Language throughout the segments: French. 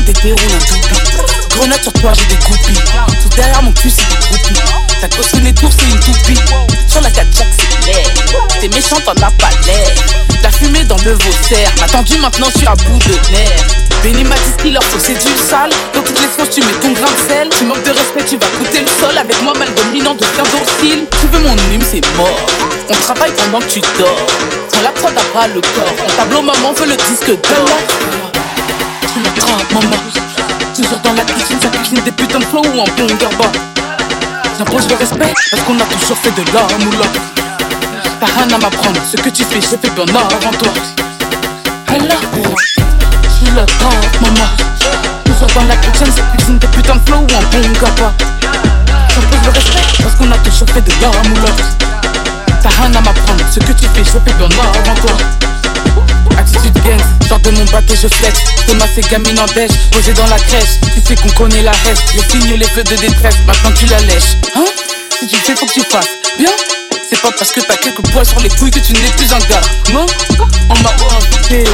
des un. Grenade sur toi, j'ai des groupies. Tout derrière mon cul, c'est des groupies. Ta gosse les tours, c'est une toupie. Sur la 4 c'est l'air. T'es méchant, t'en as pas l'air. La fumée dans le vaussaire. M'a tendu, maintenant je suis à bout de nerfs. Benny m'a dit leur faut, c'est du sale. Dans toutes les sauces, tu mets ton grain de sel. Tu manques de respect, tu vas coûter le sol. Avec moi, mal dominant, deviens docile. Tu veux mon hume, c'est mort. On travaille pendant que tu dors. Quand la prod a pas le corps. Mon tableau, maman veut le disque d'or. Maman. Toujours dans la cuisine, ça cuisine des putains de flow ou en bon garba. J'impose le respect parce qu'on a toujours fait de l'homme ou. T'as rien à m'apprendre, ce que tu fais, j'ai fait bien avant toi. Allah, tu l'attrapes, maman. Toujours dans la kitchen, ça cuisine des putains de flow ou en bon garba. J'impose le respect parce qu'on a toujours fait de l'homme ou. T'as rien à m'apprendre, ce que tu fais, j'ai fait bien avant toi. De mon bateau je flex Thomas c'est gamine en beige, posé dans la crèche. Tu sais qu'on connaît la reste, les signes les feux de détresse Maintenant tu la lèches, hein? Si tu fais faut que tu fasses, bien? C'est pas parce que t'as quelques poils sur les couilles que tu n'es plus un gars. Non? On m'a invité,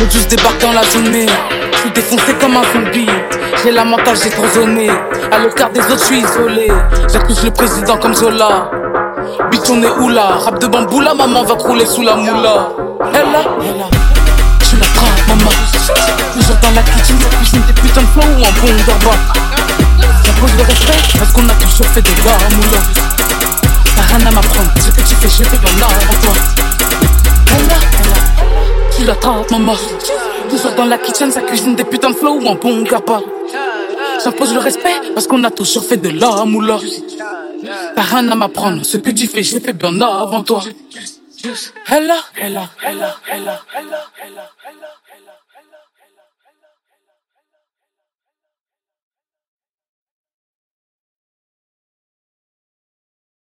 le juice débarque dans la journée. Je suis défoncé comme un zombie. J'ai la mental, j'ai trop zoné. À l'écart des autres, je suis isolé. J'accuse le président comme Zola. Bitch on est où là? Rap de bambou la maman va crouler sous la moula. Elle là, elle là L'attrapes maman dans la kitchen ça cuisine des putains de flow ou un bon garba J'impose le respect parce qu'on a toujours fait des gars moula T'as rien à m'apprendre Ce que tu fais j'ai fait bien là avant toi. Là Tu l'attrapes maman. Dans la kitchen ça cuisine des putains de flow ou un bon garba J'impose le respect parce qu'on a toujours fait de la moula. T'as rien à m'apprendre, ce que tu fais, j'ai fait bien avant toi. Elle là, elle là, elle là, elle là, elle